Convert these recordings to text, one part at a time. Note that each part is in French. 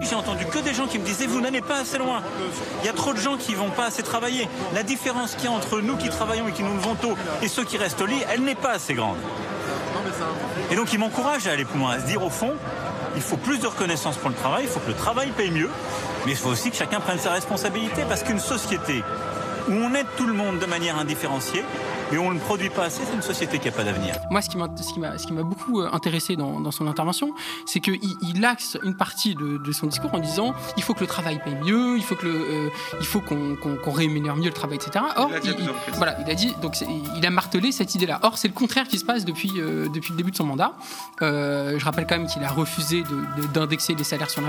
J'ai entendu que des gens qui me disaient vous n'allez pas assez loin. Il y a trop de gens qui vont pas assez travailler. La différence qu'il y a entre nous qui travaillons et qui nous levons tôt et ceux qui restent au lit, elle n'est pas assez grande. Et donc ils m'encouragent à aller plus loin, à se dire au fond, il faut plus de reconnaissance pour le travail, il faut que le travail paye mieux, mais il faut aussi que chacun prenne sa responsabilité parce qu'une société où on aide tout le monde de manière indifférenciée, et on ne produit pas assez, c'est une société qui n'a pas d'avenir. Moi, ce qui m'a beaucoup euh, intéressé dans, dans son intervention, c'est qu'il il axe une partie de, de, son discours en disant il faut que le travail paye mieux, il faut que euh, il faut qu'on qu rémunère mieux le travail, etc. Or, il, il, voilà, il a dit donc il a martelé cette idée-là. Or, c'est le contraire qui se passe depuis euh, depuis le début de son mandat. Euh, je rappelle quand même qu'il a refusé d'indexer de, les salaires sur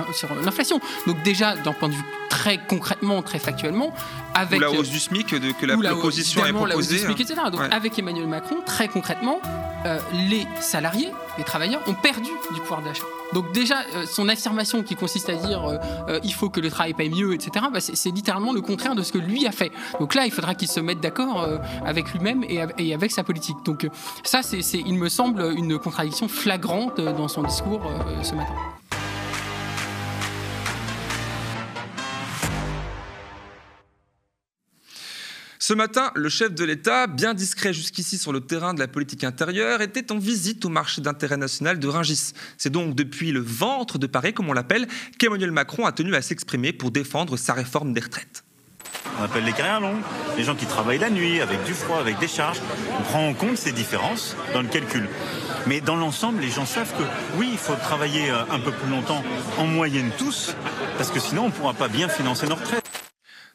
l'inflation. Donc déjà, d'un point de vue très concrètement, très factuellement, avec ou la hausse du SMIC de, que l'opposition a proposée. La hausse du SMIC, etc. Donc ouais. avec Emmanuel Macron, très concrètement, euh, les salariés, les travailleurs ont perdu du pouvoir d'achat. Donc déjà, euh, son affirmation qui consiste à dire euh, euh, il faut que le travail paye mieux, etc., bah, c'est littéralement le contraire de ce que lui a fait. Donc là, il faudra qu'il se mette d'accord avec lui-même et, et, avec sa politique. Donc ça, c'est, il me semble, une contradiction flagrante dans son discours ce matin. Ce matin, le chef de l'État, bien discret jusqu'ici sur le terrain de la politique intérieure, était en visite au marché d'intérêt national de Rungis. C'est donc depuis le ventre de Paris, comme on l'appelle, qu'Emmanuel Macron a tenu à s'exprimer pour défendre sa réforme des retraites. On appelle les carrières longues, les gens qui travaillent la nuit, avec du froid, avec des charges. On prend en compte ces différences dans le calcul. Mais dans l'ensemble, les gens savent que oui, il faut travailler un peu plus longtemps, en moyenne tous, parce que sinon on ne pourra pas bien financer nos retraites.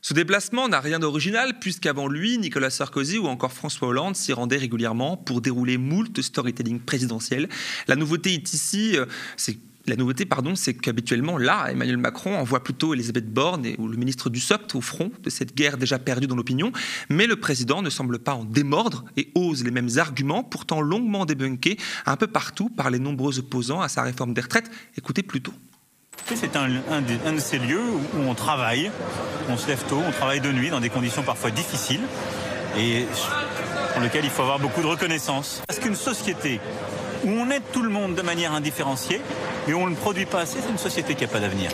Ce déplacement n'a rien d'original puisqu'avant lui, Nicolas Sarkozy ou encore François Hollande s'y rendaient régulièrement pour dérouler moult storytelling présidentiel. La nouveauté est ici, c'est la nouveauté, pardon, c'est qu'habituellement, là, Emmanuel Macron envoie plutôt Elisabeth Borne ou le ministre du SOPT au front de cette guerre déjà perdue dans l'opinion. Mais le président ne semble pas en démordre et ose les mêmes arguments, pourtant longuement débunkés un peu partout par les nombreux opposants à sa réforme des retraites. Écoutez plutôt. C'est un, de, ces lieux où, où, on travaille, on se lève tôt, on travaille de nuit dans des conditions parfois difficiles et pour lesquelles il faut avoir beaucoup de reconnaissance. Parce qu'une société où on aide tout le monde de manière indifférenciée et on ne produit pas assez, c'est une société qui n'a pas d'avenir.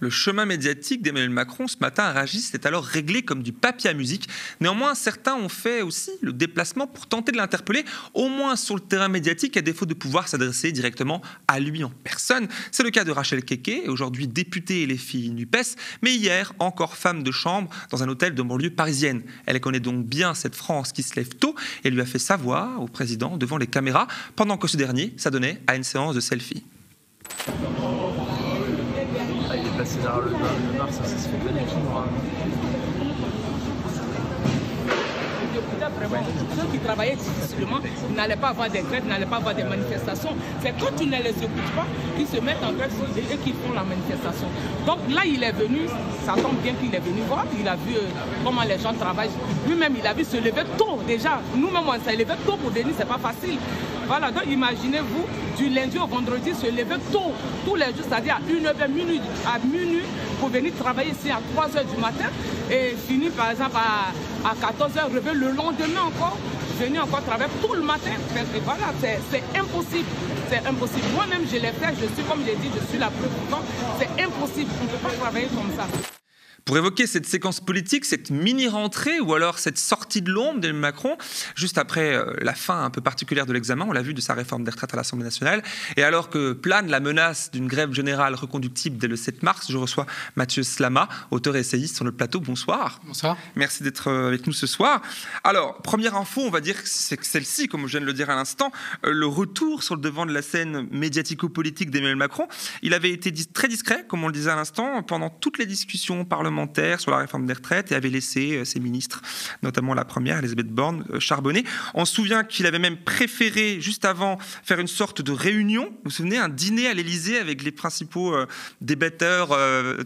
Le chemin médiatique d'Emmanuel Macron ce matin à Ragis est alors réglé comme du papier à musique. Néanmoins, certains ont fait aussi le déplacement pour tenter de l'interpeller, au moins sur le terrain médiatique, à défaut de pouvoir s'adresser directement à lui en personne. C'est le cas de Rachel Keke, aujourd'hui députée et les filles NUPES, mais hier encore femme de chambre dans un hôtel de banlieue parisienne. Elle connaît donc bien cette France qui se lève tôt et lui a fait savoir au président devant les caméras, pendant que ce dernier s'adonnait à une séance de selfie. Derrière le, bar, ça, ça se fait pas. Ceux qui travaillaient difficilement n'allaient pas avoir des grèves, n'allaient pas avoir des manifestations. C'est quand tu ne les écoutes pas qu'ils se mettent en grève et qu'ils font la manifestation. Donc là, il est venu, ça tombe bien qu'il est venu voir, il a vu euh, comment les gens travaillent. Lui-même, il a vu se lever tôt déjà. Nous-mêmes, on s'est levé tôt pour Denis, c'est pas facile. Voilà, donc imaginez-vous, du lundi au vendredi, se lever tôt, tous les jours, c'est-à-dire à 1h, minuit, à minuit, pour venir travailler ici à 3h du matin et finir par exemple à, à 14h, revenir le lendemain encore, venir encore travailler tout le matin. Et voilà, c'est impossible. C'est impossible. Moi-même, je l'ai fait, je suis, comme j'ai dit, je suis la preuve C'est impossible. On ne peut pas travailler comme ça. Pour évoquer cette séquence politique, cette mini-rentrée ou alors cette sortie de l'ombre d'Emmanuel Macron, juste après euh, la fin un peu particulière de l'examen, on l'a vu, de sa réforme des retraites à l'Assemblée nationale, et alors que plane la menace d'une grève générale reconductible dès le 7 mars, je reçois Mathieu Slama, auteur et essayiste sur le plateau. Bonsoir. Bonsoir. Merci d'être avec nous ce soir. Alors, première info, on va dire que c'est celle-ci, comme je viens de le dire à l'instant, euh, le retour sur le devant de la scène médiatico-politique d'Emmanuel Macron. Il avait été très discret, comme on le disait à l'instant, pendant toutes les discussions parlementaires sur la réforme des retraites et avait laissé euh, ses ministres, notamment la première, Elisabeth Borne, euh, charbonner. On se souvient qu'il avait même préféré, juste avant, faire une sorte de réunion. Vous vous souvenez, un dîner à l'Élysée avec les principaux euh, débatteurs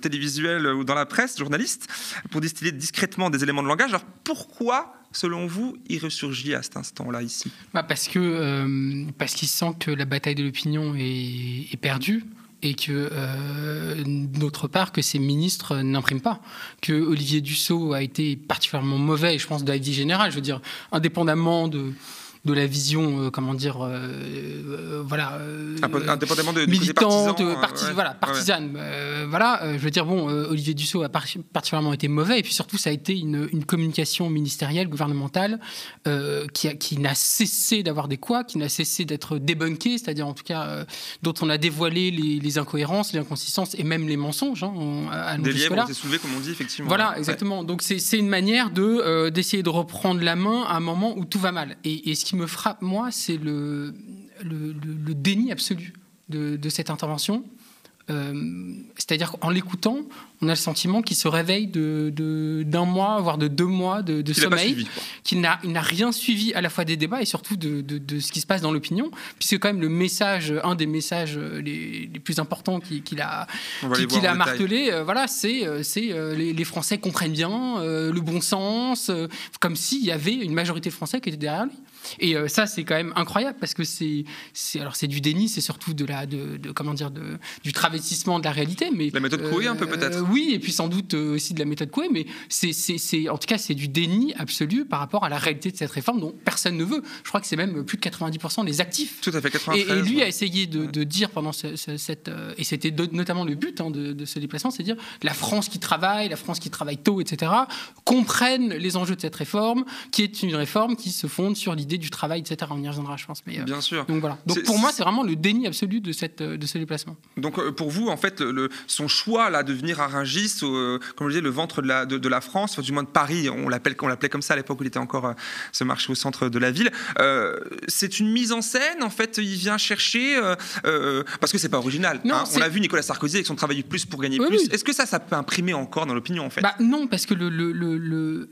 télévisuels ou dans la presse, journalistes, pour distiller discrètement des éléments de langage. Alors pourquoi selon vous, il ressurgit à cet instant-là ici? Bah Parce que parce qu'il sent que la bataille de l'opinion est, perdue et que euh, d'autre part que ces ministres n'impriment pas, que Olivier Dussault a été particulièrement mauvais, je pense, de la vie générale, je veux dire, indépendamment de de la vision, comment dire, voilà, indépendamment de, militante, voilà, partisane. voilà, je veux dire, bon, Olivier Dussault a particulièrement été mauvais, et puis surtout, ça a été une, communication ministérielle, gouvernementale, qui, qui n'a cessé d'avoir des quoi, qui n'a cessé d'être débunkée, c'est-à-dire en tout cas, dont on a dévoilé les, incohérences, les inconsistances et même les mensonges. Hein, à des lièvres ont été soulevés, comme on dit, effectivement. Voilà, exactement. Donc c'est une manière de d'essayer de reprendre la main à un moment où tout va mal. Et, ce qui me frappe, moi, c'est le, le, déni absolu de, de cette intervention. Euh, c'est-à-dire qu'en l'écoutant, on a le sentiment qu'il se réveille d'un de, mois, voire de deux mois de, sommeil, qu'il n'a rien suivi à la fois des débats et surtout de, ce qui se passe dans l'opinion, puisque quand même le message, un des messages les, plus importants qu'il a, martelé, euh, voilà, c'est euh, les, les, Français comprennent bien le bon sens, comme s'il y avait une majorité de Français qui était derrière lui. Et euh, ça, c'est quand même incroyable parce que c'est, alors c'est du déni, c'est surtout de la, de, comment dire, de, du travestissement de la réalité. Mais la méthode Coué, un peu euh, peut-être. oui, et puis sans doute euh, aussi de la méthode Coué, mais c'est, c'est, en tout cas, c'est du déni absolu par rapport à la réalité de cette réforme dont personne ne veut. Je crois que c'est même plus de 90% des actifs. Tout à fait, 93, et, lui a essayé de, de dire pendant cette, et c'était notamment le but hein, de, de, ce déplacement, c'est dire la France qui travaille, la France qui travaille tôt, etc., comprennent les enjeux de cette réforme, qui est une réforme qui se fonde sur l'idée du travail, etc. On y reviendra, je pense. Mais, euh, Bien sûr. Donc voilà. Donc pour moi, c'est vraiment le déni absolu de, cette, euh, de ce déplacement. Donc euh, pour vous, en fait, le, son choix là de venir à Rungis, comme je disais, le ventre de la, de, la France, enfin, du moins de Paris, on l'appelait comme ça à l'époque où il était encore ce marché au centre de la ville. c'est une mise en scène, en fait, il vient chercher parce que c'est pas original. Hein. On a vu Nicolas Sarkozy avec son travail plus pour gagner plus. Est-ce que ça, ça peut imprimer encore dans l'opinion en fait? Bah, Non, parce que le, le, le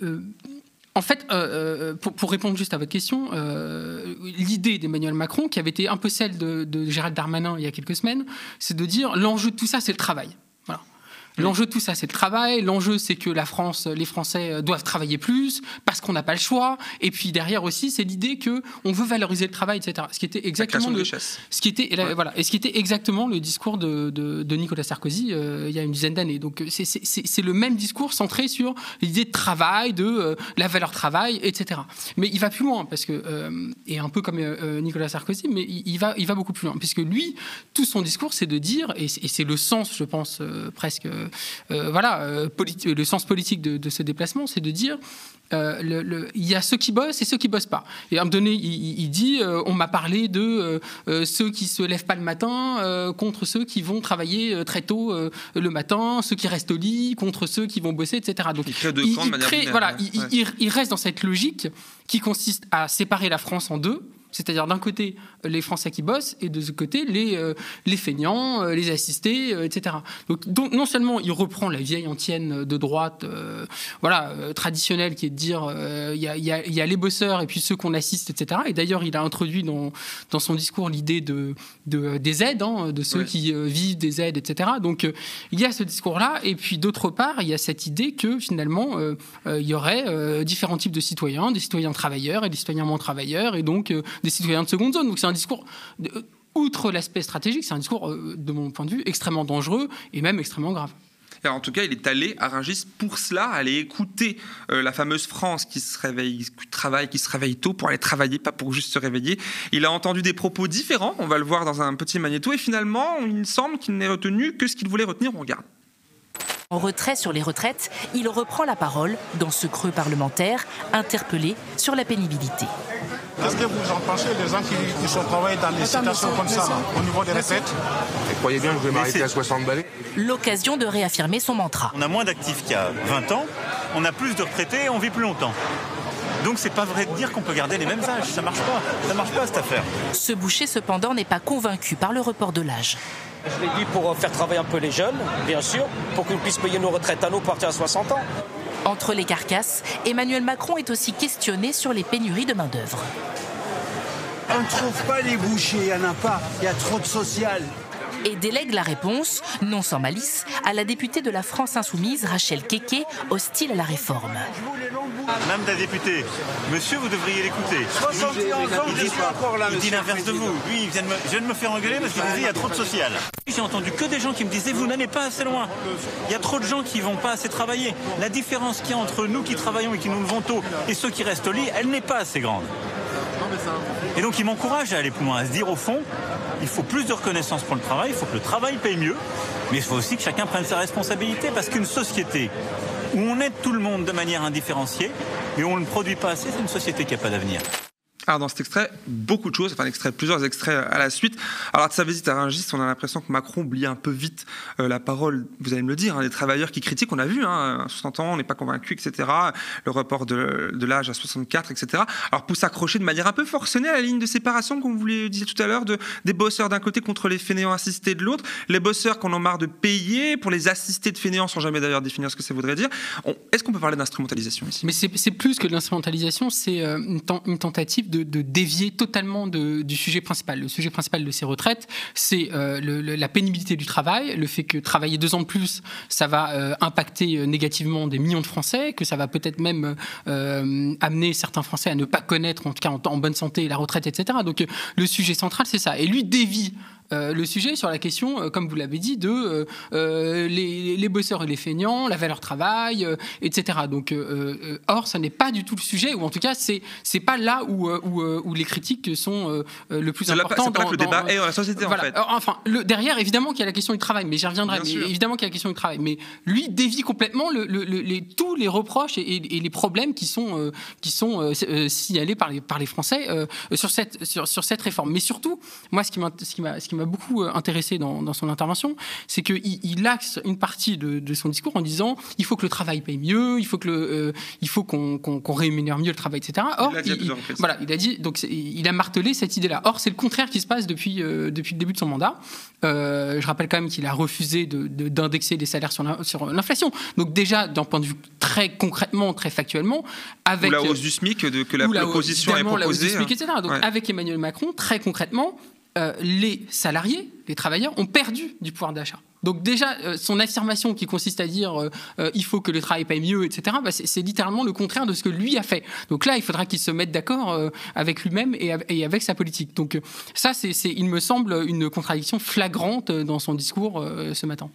en fait, euh, euh, pour, répondre juste à votre question, euh, l'idée d'Emmanuel Macron, qui avait été un peu celle de, de Gérald Darmanin il y a quelques semaines, c'est de dire l'enjeu de tout ça, c'est le travail. L'enjeu de tout ça, c'est le travail. L'enjeu, c'est que la France, les Français euh, doivent travailler plus parce qu'on n'a pas le choix. Et puis derrière aussi, c'est l'idée que on veut valoriser le travail, etc. Ce qui était exactement le, ce qui était voilà, et ce qui était exactement le discours de, de, Nicolas Sarkozy euh, il y a une dizaine d'années. Donc c'est le même discours centré sur l'idée de travail, de euh, la valeur travail, etc. Mais il va plus loin parce que et un peu comme Nicolas Sarkozy, mais il, va il va beaucoup plus loin puisque lui, tout son discours, c'est de dire et c'est le sens, je pense presque voilà, euh, le sens politique de, ce déplacement, c'est de dire euh, il y a ceux qui bossent et ceux qui bossent pas. Et à un moment donné, il, dit on m'a parlé de ceux qui se lèvent pas le matin contre ceux qui vont travailler très tôt le matin, ceux qui restent au lit contre ceux qui vont bosser, etc. Donc il crée deux camps de manière voilà, il reste dans cette logique qui consiste à séparer la France en deux c'est-à-dire d'un côté les Français qui bossent et de ce côté les, euh, les feignants, euh, les assistés, euh, etc. Donc, non seulement il reprend la vieille antienne de droite, voilà, traditionnelle, qui est de dire il y, a, les bosseurs et puis ceux qu'on assiste, etc. Et d'ailleurs il a introduit dans, dans son discours l'idée de, de, des aides, hein, de ceux qui vivent des aides, etc. Donc il y a ce discours-là et puis d'autre part il y a cette idée que finalement il y aurait différents types de citoyens, des citoyens travailleurs et des citoyens moins travailleurs et donc des citoyens de seconde zone. Donc c'est un discours, euh, outre l'aspect stratégique, c'est un discours, euh, de mon point de vue, extrêmement dangereux et même extrêmement grave. en tout cas, il est allé à Rungis pour cela, aller écouter euh, la fameuse France qui se réveille, qui travaille, qui se réveille tôt pour aller travailler, pas pour juste se réveiller. Il a entendu des propos différents, on va le voir dans un petit magnéto, et finalement, il me semble qu'il n'est retenu que ce qu'il voulait retenir. On regarde. En retrait sur les retraites, il reprend la parole dans ce creux parlementaire, interpellé sur la pénibilité. Qu'est-ce que vous en pensez des gens qui, sont travaillés dans des situations comme ça, au niveau des retraites Vous croyez bien que je vais m'arrêter à 60 balais L'occasion de réaffirmer son mantra. On a moins d'actifs qu'il y a 20 ans, on a plus de retraités, on vit plus longtemps. Donc c'est pas vrai de dire qu'on peut garder les mêmes âges, ça marche pas, ça marche pas cette affaire. Ce boucher cependant n'est pas convaincu par le report de l'âge. Je l'ai dit pour faire travailler un peu les jeunes, bien sûr, pour qu'ils puissent payer nos retraites à nous partir à 60 ans. Entre les carcasses, Emmanuel Macron est aussi questionné sur les pénuries de main-d'œuvre. On ne trouve pas les bouchers, il n'y en a pas, il y a trop de social. Et délègue la réponse, non sans malice, à la députée de la France Insoumise, Rachel Keke, hostile à la réforme. Madame la députée, monsieur, vous devriez l'écouter. il dit, l'inverse de vous. Lui, il vient, de me, je viens de me faire engueuler parce qu'il disait qu'il y a trop de social. J'ai entendu que des gens qui me disaient vous n'allez pas assez loin. Il y a trop de gens qui vont pas assez travailler. La différence qu'il y a entre nous qui travaillons et qui nous levons tôt et ceux qui restent au lit, elle n'est pas assez grande. Et donc il m'encourage à aller plus loin, à se dire au fond, il faut plus de reconnaissance pour le travail, il faut que le travail paye mieux, mais il faut aussi que chacun prenne ses responsabilités, parce qu'une société où on aide tout le monde de manière indifférenciée, et on ne produit pas assez, c'est une société qui n'a pas d'avenir. Dans cet extrait, beaucoup de choses, enfin extrait, plusieurs extraits à la suite. Alors de sa visite à Rungis, on a l'impression que Macron oublie un peu vite euh, la parole, vous allez me le dire, hein, des travailleurs qui critiquent, on a vu, hein, 60 ans, on n'est pas convaincu, etc. Le report de, de l'âge à 64, etc. Alors pour s'accrocher de manière un peu forcenée à la ligne de séparation, comme vous le disiez tout à l'heure, de, des bosseurs d'un côté contre les fainéants assistés de l'autre, les bosseurs qu'on en marre de payer pour les assistés de fainéants, sans jamais d'ailleurs définir ce que ça voudrait dire. Est-ce qu'on peut parler d'instrumentalisation ici? Mais c'est plus que de l'instrumentalisation, c'est euh, une, une tentative de, de, dévier totalement du sujet principal. Le sujet principal de ces retraites, c'est euh, la pénibilité du travail, le fait que travailler deux ans de plus, ça va euh, impacter euh, négativement des millions de Français, que ça va peut-être même amener certains Français à ne pas connaître, en tout cas en bonne santé, la retraite, etc. Donc le sujet central, c'est ça. Et lui dévie euh, le sujet sur la question, euh, comme vous l'avez dit, de euh, les, les, bosseurs et les feignants, la valeur travail, etc. Donc, or, ça n'est pas du tout le sujet, ou en tout cas, c'est c'est pas là où, où, où, les critiques sont le plus importantes. C'est pas dans, le débat est dans la société, voilà. en fait. Enfin, le, derrière, évidemment qu'il y a la question du travail, mais j'y reviendrai. mais évidemment qu'il y a la question du travail, mais lui dévie complètement le, le, les, tous les reproches et, et, et, les problèmes qui sont qui sont signalés par les par les Français sur cette sur, sur cette réforme. Mais surtout, moi, ce qui m'a ce m'a beaucoup intéressé dans, dans son intervention, c'est qu'il il axe une partie de, de, son discours en disant il faut que le travail paye mieux, il faut que le, euh, il faut qu'on qu qu rémunère mieux le travail, etc. Or, il, il, voilà, il a dit donc il a martelé cette idée-là. Or, c'est le contraire qui se passe depuis euh, depuis le début de son mandat. Euh, je rappelle quand même qu'il a refusé d'indexer de, de, les salaires sur l'inflation. Donc déjà, d'un point de vue très concrètement, très factuellement, avec ou la hausse du SMIC de, que la hausse du SMIC, etc. Donc ouais. avec Emmanuel Macron, très concrètement, euh, les salariés, les travailleurs ont perdu du pouvoir d'achat. Donc déjà, euh, son affirmation qui consiste à dire euh, il faut que le travail paye mieux, etc., bah, c'est littéralement le contraire de ce que lui a fait. Donc là, il faudra qu'il se mette d'accord avec lui-même et, et, avec sa politique. Donc ça, c'est, il me semble, une contradiction flagrante dans son discours ce matin.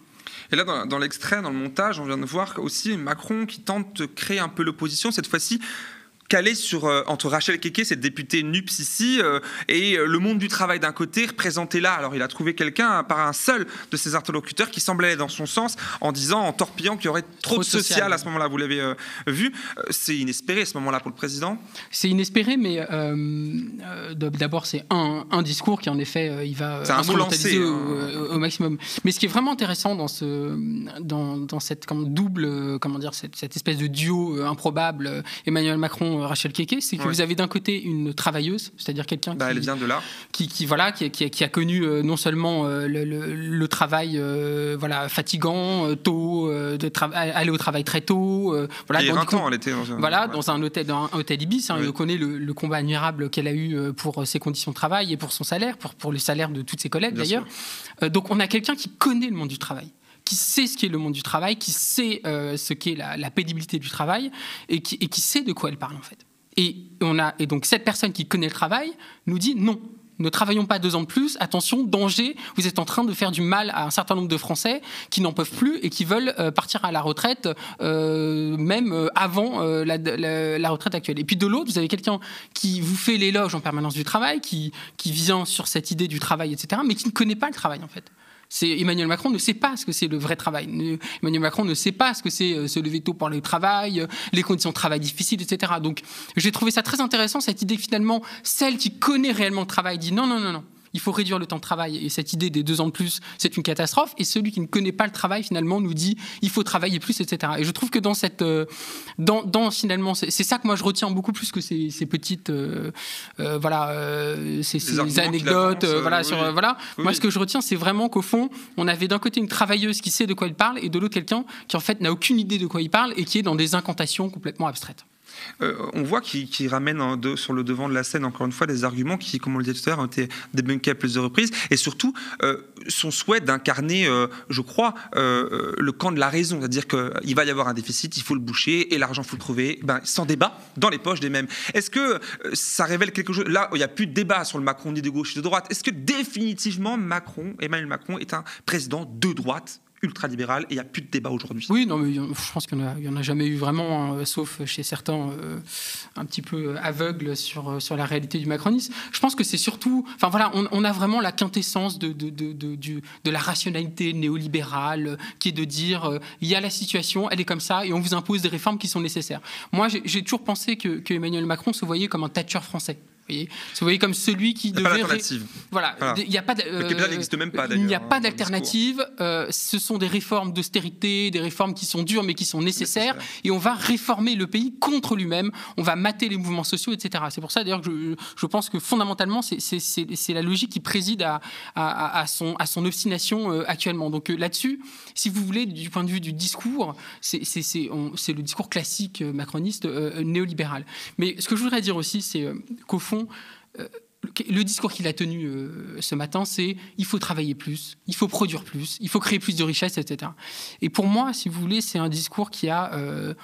Et là, dans, dans l'extrait, dans le montage, on vient de voir aussi Macron qui tente de créer un peu l'opposition, cette fois-ci calé sur euh, entre Rachel Keke, cette députée NUPS ici, euh, et euh, le monde du travail d'un côté, représenté là. Alors il a trouvé quelqu'un par un seul de ses interlocuteurs qui semblait aller dans son sens en disant, en torpillant qu'il y aurait trop, trop de social, social à ce moment-là. Vous l'avez vu. C'est inespéré à ce moment-là pour le président C'est inespéré, mais d'abord c'est un, un, discours qui en effet il va instrumentaliser au, au, au, maximum. Mais ce qui est vraiment intéressant dans, ce, dans, dans cette comme double, comment dire, cette, cette espèce de duo improbable, Emmanuel Macron Rachel Keke, c'est que ouais. vous avez d'un côté une travailleuse, c'est-à-dire quelqu'un bah, qui, vient de là. qui, qui voilà, qui, qui, qui, a connu euh, non seulement euh, le, le, le, travail euh, voilà fatigant, tôt, de aller au travail très tôt, voilà, dans, 20 ans, elle était dans un, voilà, ouais. dans un hôtel, dans un hôtel Ibis. Hein, oui. Il connaît le, le combat admirable qu'elle a eu pour ses conditions de travail et pour son salaire, pour, pour le salaire de toutes ses collègues d'ailleurs. donc on a quelqu'un qui connaît le monde du travail qui sait ce qu'est le monde du travail, qui sait euh, ce qu'est la, la, pénibilité du travail et qui, sait de quoi elle parle en fait. Et, on a, et donc cette personne qui connaît le travail nous dit non. Ne travaillons pas deux ans de plus. Attention, danger. Vous êtes en train de faire du mal à un certain nombre de Français qui n'en peuvent plus et qui veulent euh, partir à la retraite, euh, même avant la, retraite actuelle. Et puis de l'autre, vous avez quelqu'un qui vous fait l'éloge en permanence du travail, qui vient sur cette idée du travail, etc., mais qui ne connaît pas le travail en fait. Emmanuel Macron ne sait pas ce que c'est le vrai travail. Emmanuel Macron ne sait pas ce que c'est euh, se lever tôt pour le travail, les conditions de travail difficiles, etc. Donc j'ai trouvé ça très intéressant, cette idée que finalement, celle qui connaît réellement le travail dit non, non, non, non il faut réduire le temps de travail. Et cette idée des deux ans de plus, c'est une catastrophe. Et celui qui ne connaît pas le travail, finalement, nous dit il faut travailler plus, etc. Et je trouve que dans cette. Euh, dans, dans, finalement, c'est ça que moi je retiens beaucoup plus que ces, ces petites. Euh, euh, voilà, ces, ces anecdotes. voilà, sur, voilà. Oui. Moi, ce que je retiens, c'est vraiment qu'au fond, on avait d'un côté une travailleuse qui sait de quoi elle parle et de l'autre quelqu'un qui, en fait, n'a aucune idée de quoi il parle et qui est dans des incantations complètement abstraites. Euh, on voit qu'il qu ramène sur le devant de la scène, encore une fois, des arguments qui, comme on le disait tout à l'heure, ont été débunkés à plusieurs reprises, et surtout euh, son souhait d'incarner, euh, je crois, le camp de la raison, c'est-à-dire qu'il va y avoir un déficit, il faut le boucher, et l'argent, il faut le trouver, ben, sans débat, dans les poches des mêmes. Est-ce que ça révèle quelque chose? Là, il n'y a plus de débat sur le Macron ni de gauche ni de droite. Est-ce que définitivement Macron, Emmanuel Macron, est un président de droite? Ultralibéral et il n'y a plus de débat aujourd'hui. Oui, non, je pense qu'il n'y en, a jamais eu vraiment, hein, sauf chez certains euh, un petit peu aveugles sur, euh, sur la réalité du macronisme. Je pense que c'est surtout, enfin voilà, on, a vraiment la quintessence de, de, de, de, la rationalité néolibérale qui est de dire il y a la situation, elle est comme ça et on vous impose des réformes qui sont nécessaires. Moi, j'ai toujours pensé que, que Emmanuel Macron se voyait comme un Thatcher français voyez vous voyez comme celui qui devait. Voilà, il n'y a pas. n'existe même pas. Il n'y a pas d'alternative. Euh, ce sont des réformes d'austérité, des réformes qui sont dures mais qui sont nécessaires, et on va réformer le pays contre lui-même. On va mater les mouvements sociaux, etc. C'est pour ça d'ailleurs que je, je, pense que fondamentalement c'est la logique qui préside à, à, à, son, à son obstination euh, actuellement. Donc euh, là-dessus, si vous voulez, du point de vue du discours, c'est le discours classique macroniste néolibéral. Mais ce que je voudrais dire aussi, c'est qu'au fond euh, le discours qu'il a tenu euh, ce matin, c'est il faut travailler plus, il faut produire plus, il faut créer plus de richesses, etc. Et pour moi, si vous voulez, c'est un discours qui a euh,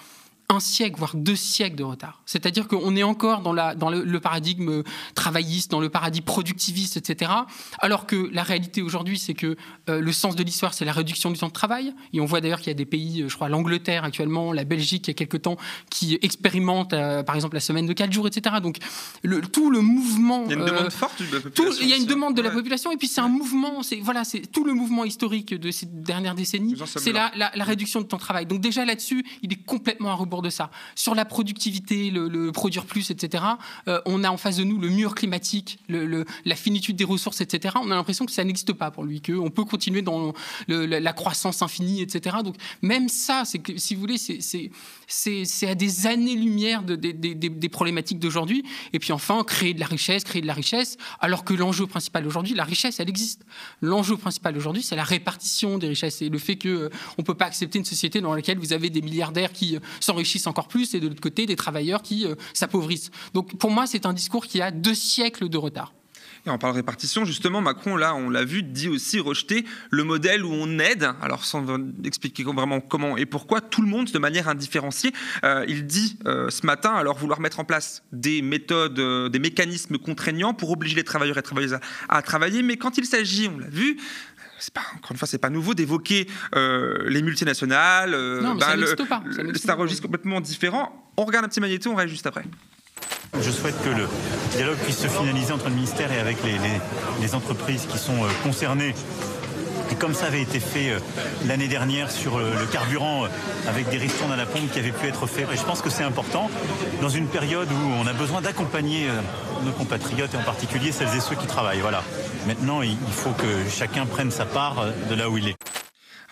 un siècle, voire deux siècles de retard. C'est-à-dire qu'on est encore dans, la, dans le, paradigme travailliste, dans le paradigme productiviste, etc. Alors que la réalité aujourd'hui, c'est que euh, le sens de l'histoire, c'est la réduction du temps de travail. Et on voit d'ailleurs qu'il y a des pays, euh, je crois l'Angleterre actuellement, la Belgique il y a quelques temps, qui expérimentent, euh, par exemple, la semaine de 4 jours, etc. Donc le, tout le mouvement... Il y a une demande forte de la population. il y a une demande de la population, et puis c'est un mouvement, c'est voilà, c'est tout le mouvement historique de ces dernières décennies, c'est la, la, la, réduction du temps de travail. Donc déjà là-dessus, il est complètement à rebours de ça. Sur la productivité, le, produire plus, etc., euh, on a en face de nous le mur climatique, le, la finitude des ressources, etc. On a l'impression que ça n'existe pas pour lui, qu'on peut continuer dans la, croissance infinie, etc. Donc même ça, que, si vous voulez, c'est à des années-lumière de, des problématiques d'aujourd'hui. Et puis enfin, créer de la richesse, créer de la richesse, alors que l'enjeu principal aujourd'hui, la richesse, elle existe. L'enjeu principal aujourd'hui, c'est la répartition des richesses et le fait qu'on euh, ne peut pas accepter une société dans laquelle vous avez des milliardaires qui euh, s'enrichissent encore plus et de l'autre côté des travailleurs qui euh, s'appauvrissent. Donc pour moi, c'est un discours qui a deux siècles de retard. Et en parlant de répartition, justement, Macron, là, on l'a vu, dit aussi rejeter le modèle où on aide, alors sans expliquer vraiment comment et pourquoi, tout le monde de manière indifférenciée. Euh, il dit euh, ce matin, alors vouloir mettre en place des méthodes, des mécanismes contraignants pour obliger les travailleurs et travailleuses à, travailler, mais quand il s'agit, on l'a vu, pas, encore une fois, c'est pas nouveau d'évoquer les multinationales. non, mais ça ben, pas. C'est un registre complètement différent. On regarde un petit magnéto, on reste juste après. Je souhaite que le dialogue puisse se finaliser entre le ministère et avec les, entreprises qui sont euh, concernées et comme ça avait été fait euh, l'année dernière sur le, carburant euh, avec des ristournes à la pompe qui avaient pu être faits. Et je pense que c'est important dans une période où on a besoin d'accompagner nos compatriotes et en particulier celles et ceux qui travaillent. Voilà. Maintenant, il faut que chacun prenne sa part de là où il est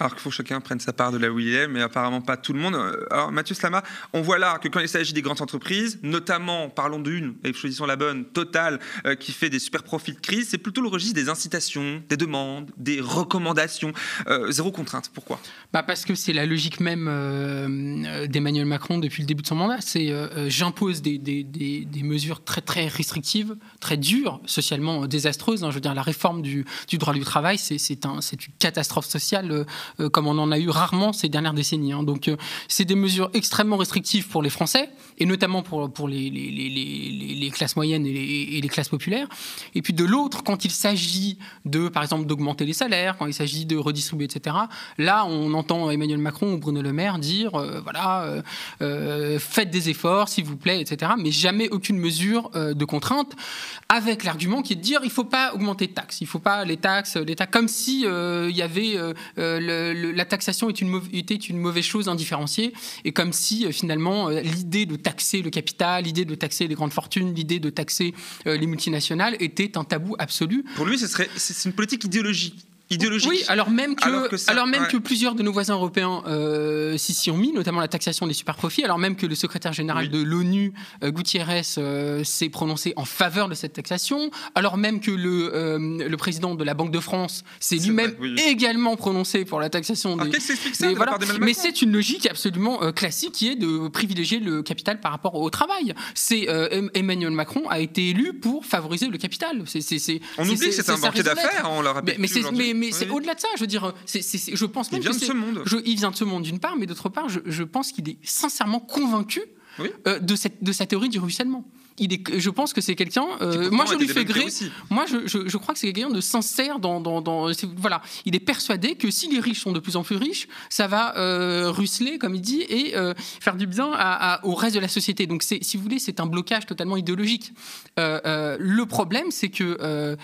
alors qu'il faut que chacun prenne sa part de là où il est, mais apparemment pas tout le monde. Euh, alors Mathieu Slama, on voit là que quand il s'agit des grandes entreprises, notamment, parlons d'une, et choisissons la bonne, Total, euh, qui fait des super profits de crise, c'est plutôt le registre des incitations, des demandes, des recommandations, euh, zéro contrainte. Pourquoi? Bah Parce que c'est la logique même d'Emmanuel Macron depuis le début de son mandat. C'est j'impose des, mesures très très restrictives, très dures, socialement désastreuses. Hein. Je veux dire, la réforme du, droit du travail, c'est un, une catastrophe sociale comme on en a eu rarement ces dernières décennies. Hein. Donc, euh, c'est des mesures extrêmement restrictives pour les Français, et notamment pour, pour les, les, les, les classes moyennes et, les, classes populaires. Et puis, de l'autre, quand il s'agit de, par exemple, d'augmenter les salaires, quand il s'agit de redistribuer, etc., là, on entend Emmanuel Macron ou Bruno Le Maire dire, euh, voilà, faites des efforts, s'il vous plaît, etc., mais jamais aucune mesure de contrainte, avec l'argument qui est de dire, il ne faut pas augmenter de taxes, il ne faut pas les taxes, l'État, comme si il y avait le, la taxation était une mauvaise chose indifférenciée, et comme si euh, finalement euh, l'idée de taxer le capital, l'idée de taxer les grandes fortunes, l'idée de taxer euh, les multinationales était un tabou absolu. Pour lui, c'est une politique idéologique idéologique. Oui, alors même que, alors, même que plusieurs de nos voisins européens euh, s'y ont mis, notamment la taxation des superprofits, alors même que le secrétaire général de l'ONU, euh, Gutiérrez, euh, s'est prononcé en faveur de cette taxation, alors même que le, le président de la Banque de France s'est lui-même également prononcé pour la taxation des. des, voilà. Mais c'est une logique absolument classique qui est de privilégier le capital par rapport au travail. C'est Emmanuel Macron a été élu pour favoriser le capital. C'est, on oublie que c'est un banquier d'affaires, on l'a rappelle. Mais, mais, mais c'est au-delà de ça. Je veux dire, je pense même il vient de ce monde. il vient de ce monde d'une part, mais d'autre part, je, pense qu'il est sincèrement convaincu euh, de, cette, de sa théorie du ruissellement. Il est, je pense que c'est quelqu'un. euh, moi, je lui fais gré. Moi, je, je- je crois que c'est quelqu'un de sincère dans, dans, dans- voilà. Il est persuadé que si les riches sont de plus en plus riches, ça va euh, ruisseler, comme il dit, et euh, faire du bien à- à- au reste de la société. Donc, si vous voulez, c'est un blocage totalement idéologique. Euh, le problème, c'est que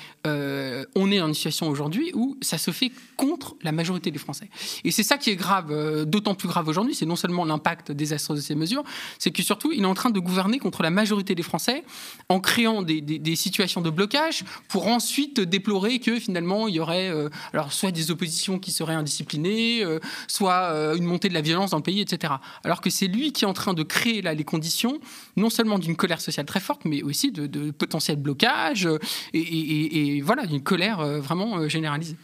on est dans une situation aujourd'hui où ça se fait contre la majorité des Français. Et c'est ça qui est grave, d'autant plus grave aujourd'hui. C'est non seulement l'impact désastreux de ces mesures, c'est que surtout, il est en train de gouverner contre la majorité des Français en créant des, situations de blocage pour ensuite déplorer que finalement il y aurait euh, alors soit des oppositions qui seraient indisciplinées, euh, soit euh, une montée de la violence dans le pays, etc. Alors que c'est lui qui est en train de créer là les conditions, non seulement d'une colère sociale très forte, mais aussi de, de potentiels blocages et, et- voilà d'une colère vraiment généralisée.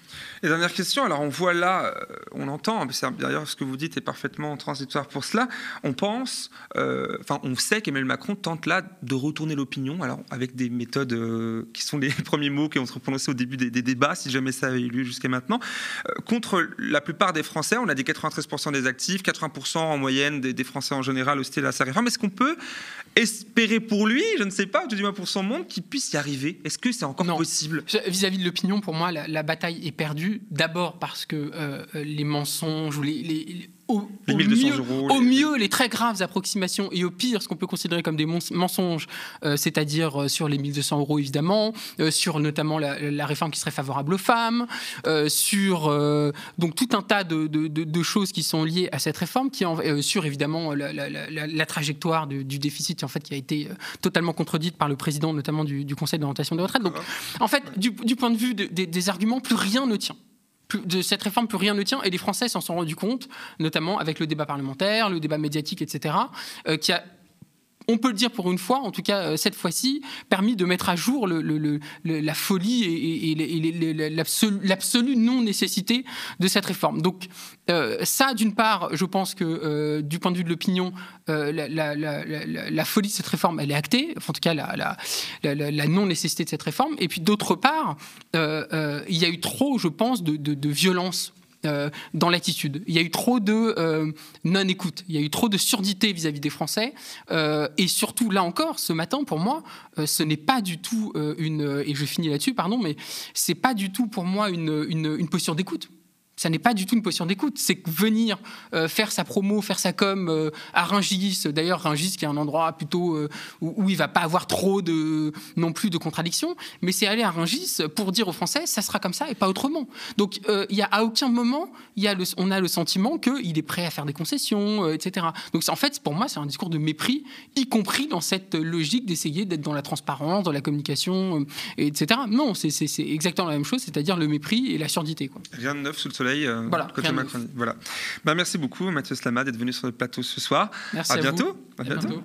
Et dernière question, alors on voit là, euh, on entend, d'ailleurs ce que vous dites est parfaitement transitoire pour cela, on pense, euh, enfin on sait qu'Emmanuel Macron tente là de retourner l'opinion, alors avec des méthodes euh, qui sont les premiers mots qui ont été prononcés au début des, débats, si jamais ça avait eu lieu jusqu'à maintenant, contre la plupart des Français, on a dit 93% des actifs, 80% en moyenne des, des Français en général hostiles à sa réforme, est-ce qu'on peut espérer pour lui, je ne sais pas, ou du moins pour son monde, qu'il puisse y arriver. Est-ce que c'est encore possible? Vis-à-vis de l'opinion, pour moi, la, la bataille est perdue. D'abord parce que euh, les mensonges ou les- au, Les au 1200 mieux, euros, au les- mieux, les très graves approximations et au pire, ce qu'on peut considérer comme des mensonges, euh, c'est-à-dire euh, sur les 1200 euros évidemment, euh, sur notamment la, la réforme qui serait favorable aux femmes, euh, sur donc tout un tas de, de- de- de choses qui sont liées à cette réforme, qui en- sur évidemment la, trajectoire du, du déficit en fait qui a été totalement contredite par le président notamment du, du Conseil d'orientation des retraites. Donc en fait, du, du point de vue de- des- des arguments, plus rien ne tient. De cette réforme, plus rien ne tient, et les Français s'en sont rendus compte, notamment avec le débat parlementaire, le débat médiatique, etc., euh, qui a on peut le dire pour une fois, en tout cas euh, cette fois-ci, permis de mettre à jour la folie et, l'absolue non-nécessité de cette réforme. Donc euh, ça, d'une part, je pense que euh, du point de vue de l'opinion, la, folie de cette réforme, elle est actée, en tout cas la, non-nécessité de cette réforme. Et puis d'autre part, il y a eu trop, je pense, de- de violence euh, dans l'attitude. Il y a eu trop de euh, non-écoute, il y a eu trop de surdité vis-à-vis des Français. Euh, et surtout, là encore, ce matin, pour moi, ce n'est pas du tout une... Et je finis là-dessus, pardon, mais c'est pas du tout pour moi une, une, une posture d'écoute. Ça n'est pas du tout une posture d'écoute. C'est venir euh, faire sa promo, faire sa com euh, à Rungis. D'ailleurs, Rungis qui est un endroit plutôt euh, où, où il va pas avoir trop de non plus de contradictions. Mais c'est aller à Rungis pour dire aux Français, ça sera comme ça et pas autrement. Donc, il y a à aucun moment, on a le sentiment qu'il est prêt à faire des concessions, etc. Donc, en fait, pour moi, c'est un discours de mépris, y compris dans cette logique d'essayer d'être dans la transparence, dans la communication, et etc. Non, c'est exactement la même chose, c'est-à-dire le mépris et la surdité. Rien de neuf sous le soleil euh, Voilà, côté rien de Macron. Voilà. Bah, merci beaucoup Mathieu Slama d'être venu sur le plateau ce soir. Merci à à vous. bientôt. À bientôt.